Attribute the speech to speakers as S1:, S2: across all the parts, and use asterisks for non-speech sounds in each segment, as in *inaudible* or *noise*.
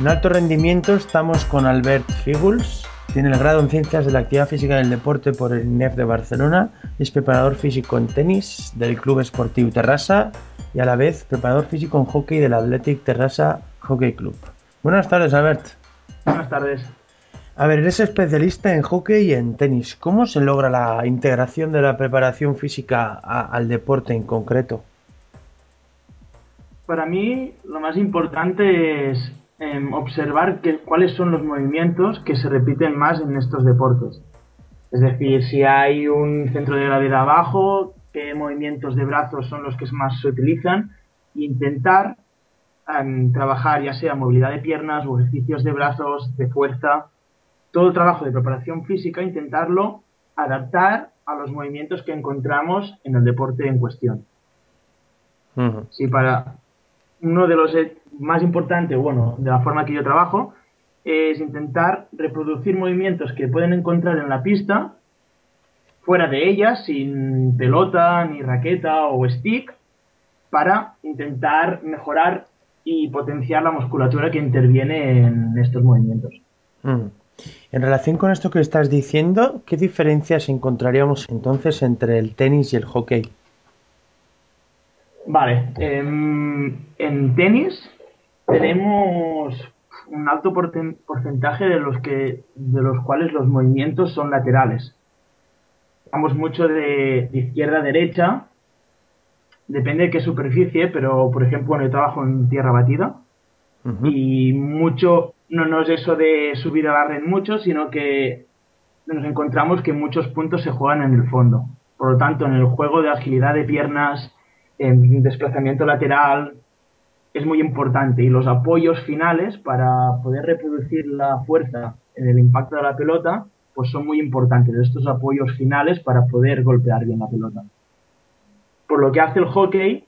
S1: En alto rendimiento estamos con Albert Figuls, tiene el grado en Ciencias de la Actividad Física del Deporte por el INEF de Barcelona, es preparador físico en tenis del Club Esportivo Terrassa y a la vez preparador físico en hockey del Athletic Terrassa Hockey Club. Buenas tardes, Albert.
S2: Buenas tardes.
S1: A ver, eres especialista en hockey y en tenis. ¿Cómo se logra la integración de la preparación física al deporte en concreto?
S2: Para mí, lo más importante es observar que, cuáles son los movimientos que se repiten más en estos deportes. Es decir, si hay un centro de gravedad abajo, qué movimientos de brazos son los que más se utilizan, e intentar trabajar ya sea movilidad de piernas o ejercicios de brazos, de fuerza, todo el trabajo de preparación física, intentarlo adaptar a los movimientos que encontramos en el deporte en cuestión. Si para uno de los más importante, bueno, de la forma que yo trabajo, es intentar reproducir movimientos que pueden encontrar en la pista, fuera de ella, sin pelota, ni raqueta o stick, para intentar mejorar y potenciar la musculatura que interviene en estos movimientos.
S1: Mm. En relación con esto que estás diciendo, ¿qué diferencias encontraríamos entonces entre el tenis y el hockey?
S2: Vale, em, en tenis tenemos un alto porcentaje de los que de los cuales los movimientos son laterales. Vamos mucho de, izquierda a derecha, depende de qué superficie, pero por ejemplo en el trabajo en tierra batida y mucho no, no es eso de subir a la red mucho, sino que nos encontramos que muchos puntos se juegan en el fondo. Por lo tanto, en el juego de agilidad de piernas, en desplazamiento lateral, es muy importante y los apoyos finales para poder reproducir la fuerza en el impacto de la pelota pues son muy importantes estos apoyos finales para poder golpear bien la pelota. Por lo que hace el hockey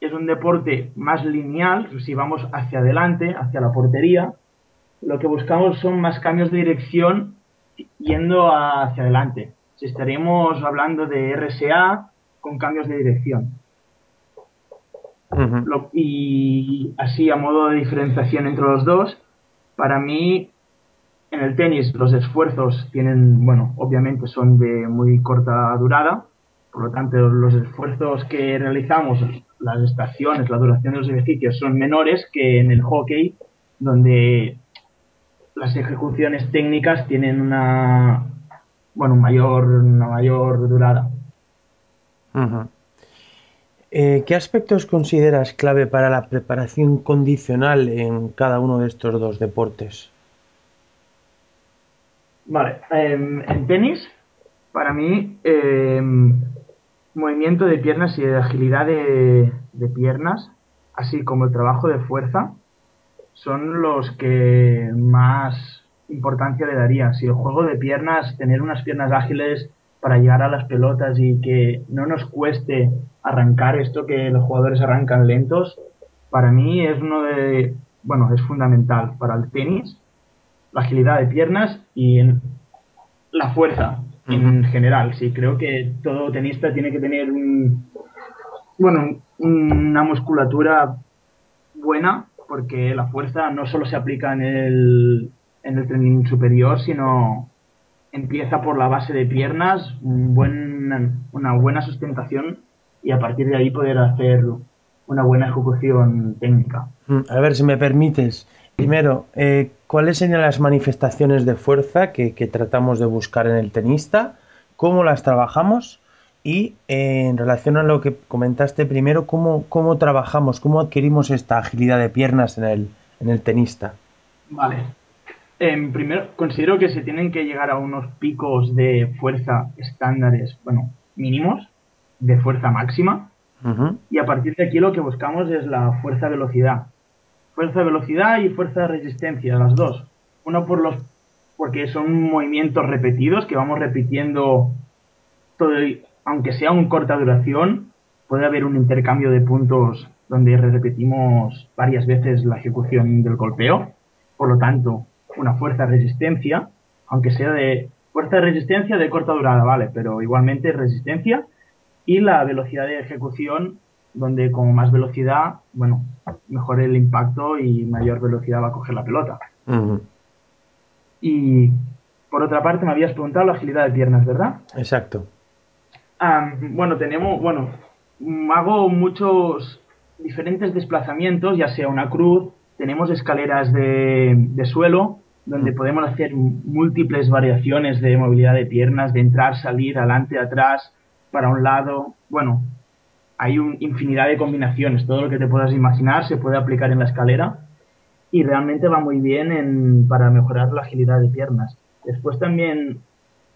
S2: es un deporte más lineal, si vamos hacia adelante, hacia la portería, lo que buscamos son más cambios de dirección yendo hacia adelante. Si estaríamos hablando de RSA con cambios de dirección y así a modo de diferenciación entre los dos, para mí en el tenis los esfuerzos tienen, bueno, obviamente son de muy corta durada, por lo tanto los esfuerzos que realizamos, las estaciones, la duración de los ejercicios son menores que en el hockey, donde las ejecuciones técnicas tienen una, bueno, mayor, una mayor durada.
S1: Eh, ¿Qué aspectos consideras clave para la preparación condicional en cada uno de estos dos deportes?
S2: Vale, em, en tenis, para mí, em, movimiento de piernas y agilidad de, piernas, así como el trabajo de fuerza, son los que más importancia le daría. Si el juego de piernas, tener unas piernas ágiles para llegar a las pelotas y que no nos cueste arrancar esto que los jugadores arrancan lentos, para mí es uno de, bueno, es fundamental para el tenis, la agilidad de piernas y la fuerza en general. Sí, creo que todo tenista tiene que tener un, bueno, una musculatura buena, porque la fuerza no solo se aplica en el, en el tren superior, sino empieza por la base de piernas, un buen, una buena sustentación y a partir de ahí poder hacer una buena ejecución técnica.
S1: Mm, a ver, si me permites, primero, eh, ¿cuáles serían las manifestaciones de fuerza que, tratamos de buscar en el tenista? ¿Cómo las trabajamos? Y eh, en relación a lo que comentaste primero, ¿cómo, ¿cómo trabajamos, cómo adquirimos esta agilidad de piernas en el, en el tenista?
S2: Vale. En primero, considero que se tienen que llegar a unos picos de fuerza estándares, bueno, mínimos, de fuerza máxima. Y a partir de aquí lo que buscamos es la fuerza-velocidad. Fuerza-velocidad y fuerza-resistencia, las dos. Uno por los porque son movimientos repetidos que vamos repitiendo todo aunque sea un corta duración, puede haber un intercambio de puntos donde repetimos varias veces la ejecución del golpeo. Por lo tanto, una fuerza resistencia, aunque sea de fuerza de resistencia de corta durada, vale, pero igualmente resistencia y la velocidad de ejecución donde con más velocidad, bueno, mejor el impacto y mayor velocidad va a coger la pelota. Y por otra parte, me habías preguntado la agilidad de piernas, ¿verdad?
S1: Exacto.
S2: bueno, tenemos, bueno, hago muchos diferentes desplazamientos, ya sea una cruz, tenemos escaleras de, suelo, donde podemos hacer múltiples variaciones de movilidad de piernas, de entrar, salir, adelante, atrás, para un lado. Bueno, hay una infinidad de combinaciones. Todo lo que te puedas imaginar se puede aplicar en la escalera y realmente va muy bien en, para mejorar la agilidad de piernas. Después también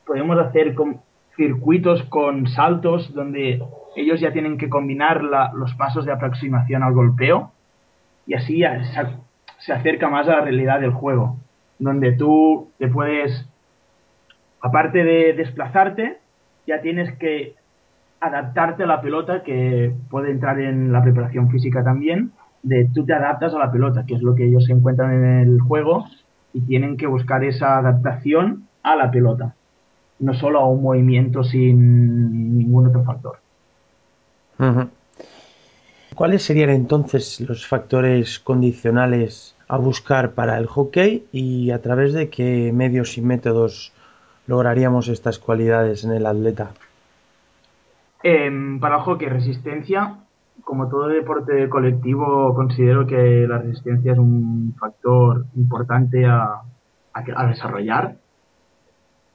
S2: podemos hacer circuitos con saltos donde ellos ya tienen que combinar los pasos de aproximación al golpeo y así se acerca más a la realidad del juego, donde tú te puedes, aparte de desplazarte, ya tienes que adaptarte a la pelota, que puede entrar en la preparación física también, de tú te adaptas a la pelota, que es lo que ellos se encuentran en el juego y tienen que buscar esa adaptación a la pelota, no solo a un movimiento sin ningún otro factor.
S1: ¿Cuáles serían entonces los factores condicionales a buscar para el hockey y a través de qué medios y métodos lograríamos estas cualidades en el atleta?
S2: Em, para el hockey, resistencia, como todo deporte colectivo, considero que la resistencia es un factor importante a, desarrollar.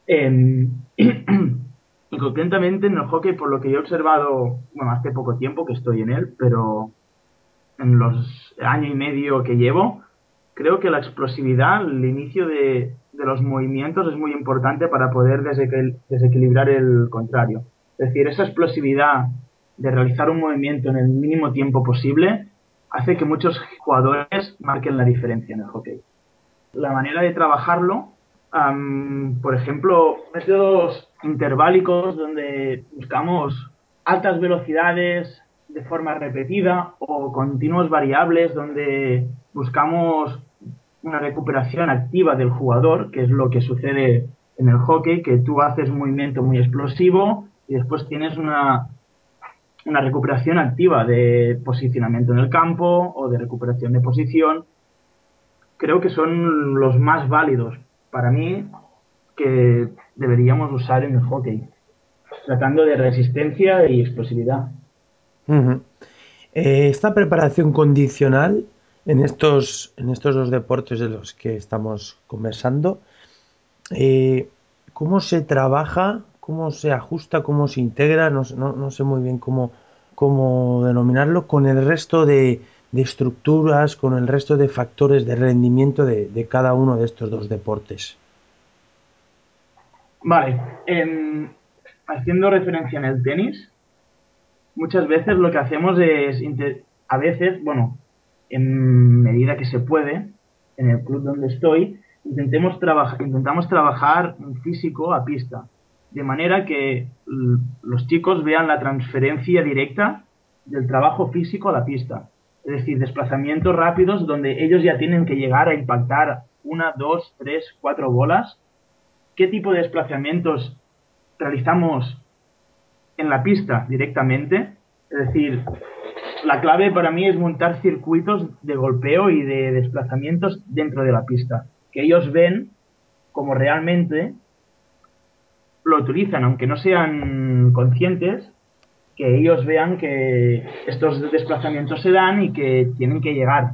S2: Em, *clears throat* y concretamente en el hockey, por lo que he observado, bueno, hace poco tiempo que estoy en él, pero en los año y medio que llevo, creo que la explosividad, el inicio de, de los movimientos es muy importante para poder desequilibrar el contrario. Es decir, esa explosividad de realizar un movimiento en el mínimo tiempo posible hace que muchos jugadores marquen la diferencia en el hockey. La manera de trabajarlo, por ejemplo, métodos interválicos donde buscamos altas velocidades de forma repetida o continuos variables donde buscamos una recuperación activa del jugador, que es lo que sucede en el hockey, que tú haces un movimiento muy explosivo y después tienes una una recuperación activa de posicionamiento en el campo o de recuperación de posición. Creo que son los más válidos para mí que deberíamos usar en el hockey, tratando de resistencia y explosividad.
S1: Eh, esta preparación condicional en estos, en estos dos deportes de los que estamos conversando, eh, ¿cómo se trabaja cómo se ajusta, cómo se integra, no, sé muy bien cómo, cómo denominarlo, con el resto de, estructuras, con el resto de factores de rendimiento de, cada uno de estos dos deportes.
S2: Vale, haciendo referencia en el tenis, muchas veces lo que hacemos es, a veces, bueno, en medida que se puede, en el club donde estoy, intentemos intentamos trabajar físico a pista de manera que los chicos vean la transferencia directa del trabajo físico a la pista. Es decir, desplazamientos rápidos donde ellos ya tienen que llegar a impactar una, dos, tres, cuatro bolas. ¿Qué tipo de desplazamientos realizamos en la pista directamente? Es decir, la clave para mí es montar circuitos de golpeo y de desplazamientos dentro de la pista. Que ellos ven como realmente lo utilizan, aunque no sean conscientes, que ellos vean que estos desplazamientos se dan y que tienen que llegar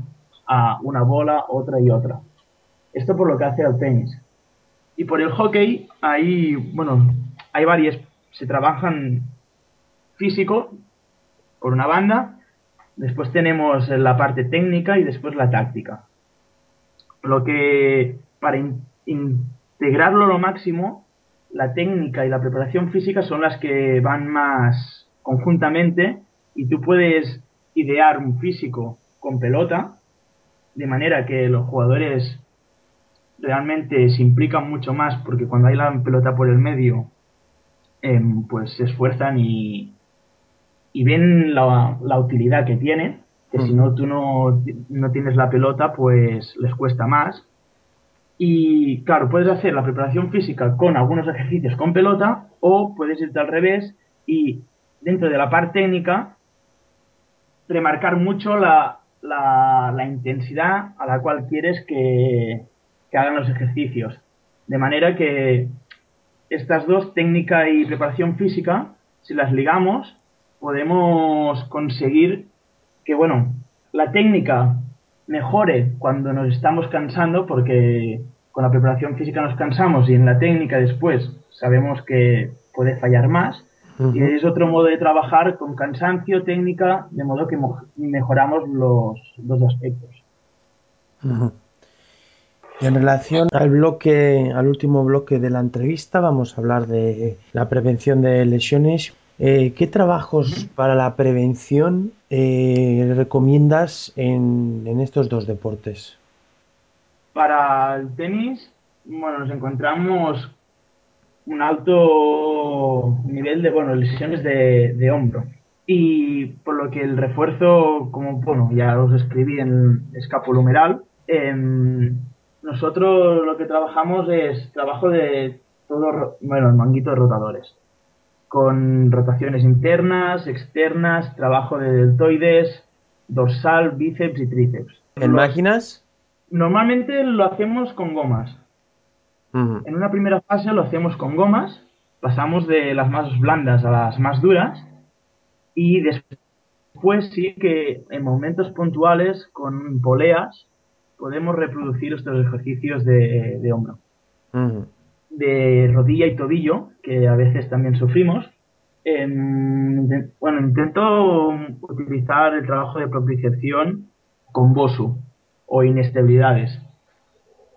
S2: a una bola, otra y otra. Esto por lo que hace al tenis. Y por el hockey hay, bueno, hay varias, se trabajan físico, por una banda, después tenemos la parte técnica y después la táctica. Lo que para integrarlo lo máximo, la técnica y la preparación física son las que van más conjuntamente y tú puedes idear un físico con pelota de manera que los jugadores realmente se implican mucho más porque cuando hay la pelota por el medio em, pues se esfuerzan y, y ven la, la, utilidad que tiene que si no tú no, no tienes la pelota pues les cuesta más y claro, puedes hacer la preparación física con algunos ejercicios con pelota o puedes irte al revés y dentro de la parte técnica remarcar mucho la, la, la intensidad a la cual quieres que, que hagan los ejercicios. De manera que estas dos, técnica y preparación física, si las ligamos, podemos conseguir que, bueno, la técnica mejore cuando nos estamos cansando, porque con la preparación física nos cansamos y en la técnica después sabemos que puede fallar más. Y es otro modo de trabajar con cansancio, técnica, de modo que mejoramos los dos aspectos.
S1: En relación al bloque, al último bloque de la entrevista, vamos a hablar de la prevención de lesiones. Eh, ¿Qué trabajos para la prevención eh, recomiendas en, en, estos dos deportes?
S2: Para el tenis, bueno, nos encontramos un alto nivel de bueno, lesiones de, de hombro. Y por lo que el refuerzo, como bueno, ya os escribí en escapulohumeral, eh, nosotros lo que trabajamos es trabajo de todo, bueno, el manguito de rotadores, con rotaciones internas, externas, trabajo de deltoides, dorsal, bíceps y tríceps.
S1: ¿En máquinas?
S2: Normalmente lo hacemos con gomas. En una primera fase lo hacemos con gomas, pasamos de las más blandas a las más duras y después sí que en momentos puntuales con poleas podemos reproducir estos ejercicios de, hombro. De rodilla y tobillo, que a veces también sufrimos. bueno, intento utilizar el trabajo de propiciación con BOSU o inestabilidades.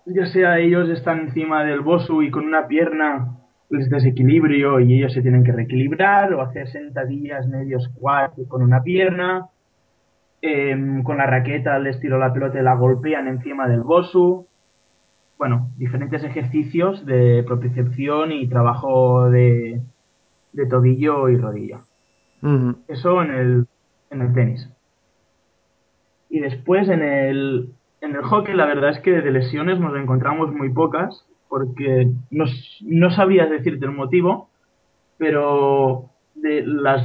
S2: Ya sea ellos están encima del BOSU y con una pierna les desequilibrio y ellos se tienen que reequilibrar o hacer sentadillas medios squat con una pierna Em, con la raqueta les tiro la pelota y la golpean encima del bosu. Bueno, diferentes ejercicios de propiocepción y trabajo de, de tobillo y rodilla. Eso en el, en el tenis. Y después en el, en el hockey la verdad es que de lesiones nos encontramos muy pocas porque no, no sabría decirte el motivo, pero de las,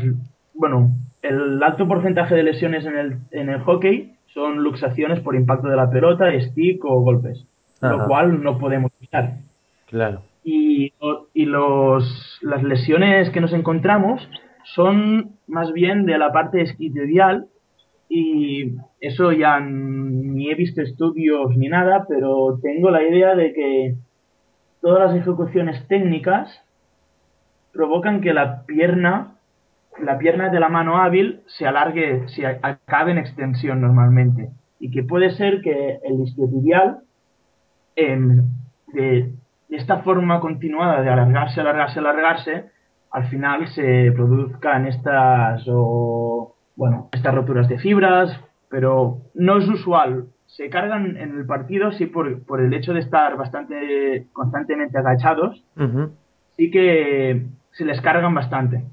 S2: bueno, el alto porcentaje de lesiones en el, en el hockey son luxaciones por impacto de la pelota, stick o golpes, lo cual no podemos evitar.
S1: Claro.
S2: Y, y los, las lesiones que nos encontramos son más bien de la parte esquiotibial y eso ya ni he visto estudios ni nada, pero tengo la idea de que todas las ejecuciones técnicas provocan que la pierna la pierna de la mano hábil se alargue, se acabe en extensión normalmente. Y que puede ser que el isquiotibial, em, de, esta forma continuada de alargarse, alargarse, alargarse, al final se produzcan estas, o, bueno, estas roturas de fibras, pero no es usual. Se cargan en el partido, sí, por, por el hecho de estar bastante constantemente agachados, sí que se les cargan bastante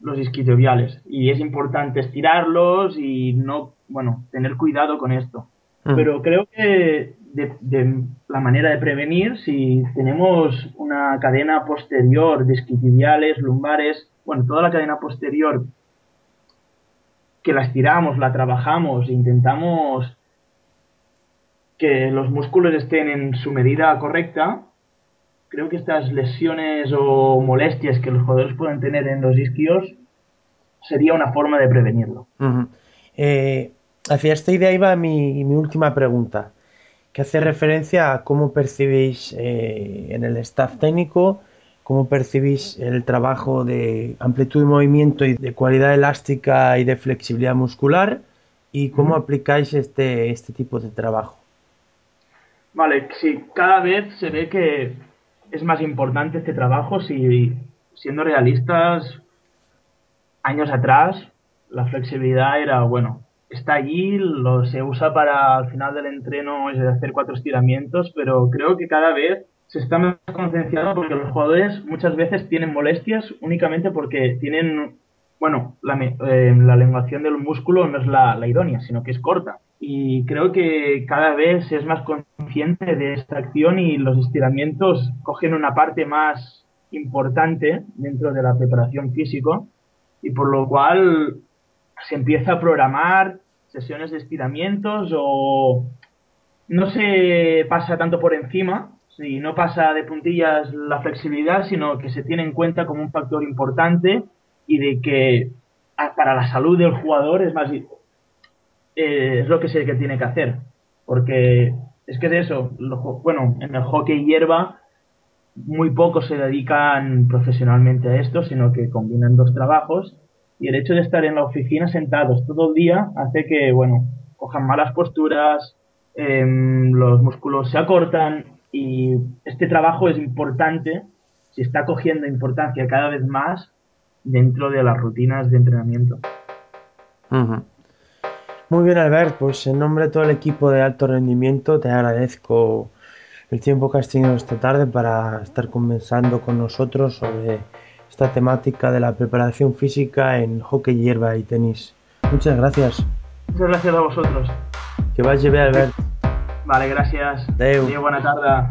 S2: los isquiotibiales y es importante estirarlos y no, bueno, tener cuidado con esto. Mm. Pero creo que de, la manera de prevenir, si tenemos una cadena posterior de lumbares, bueno, toda la cadena posterior que la estiramos, la trabajamos e intentamos que los músculos estén en su medida correcta, creo que estas lesiones o molestias que los jugadores pueden tener en los isquios sería una forma de prevenirlo.
S1: Eh, hacia esta idea iba mi, mi, última pregunta, que hace referencia a cómo percibéis eh, en el staff técnico cómo percibís el trabajo de amplitud de movimiento y de cualidad elástica y de flexibilidad muscular y cómo aplicáis este, este tipo de trabajo.
S2: Vale, sí, cada vez se ve que es más importante este trabajo si, siendo realistas, años atrás la flexibilidad era, bueno, está allí, lo se usa para al final del entreno hacer cuatro estiramientos, pero creo que cada vez se está más concienciado porque los jugadores muchas veces tienen molestias únicamente porque tienen, bueno, la, eh, la elevación del músculo no es la, la, idónea, sino que es corta. Y creo que cada vez es más consciente de esta acción y los estiramientos cogen una parte más importante dentro de la preparación físico y por lo cual se empieza a programar sesiones de estiramientos o no se pasa tanto por encima, Sí, no pasa de puntillas la flexibilidad, sino que se tiene en cuenta como un factor importante y de que para la salud del jugador es más eh, es lo que se que tiene que hacer. Porque es que de eso, bueno, en el hockey hierba muy pocos se dedican profesionalmente a esto, sino que combinan dos trabajos y el hecho de estar en la oficina sentados todo el día hace que, bueno, cojan malas posturas, em, los músculos se acortan y este trabajo es importante, se está cogiendo importancia cada vez más dentro de las rutinas de entrenamiento.
S1: Muy bien, Albert, pues en nombre de todo el equipo de alto rendimiento te agradezco el tiempo que has tenido esta tarde para estar conversando con nosotros sobre esta temática de la preparación física en hockey, hierba y tenis. Muchas gracias.
S2: Muchas gracias a vosotros.
S1: Que vaya bien, Albert.
S2: Vale, gràcies. Adéu. Adéu, bona tarda.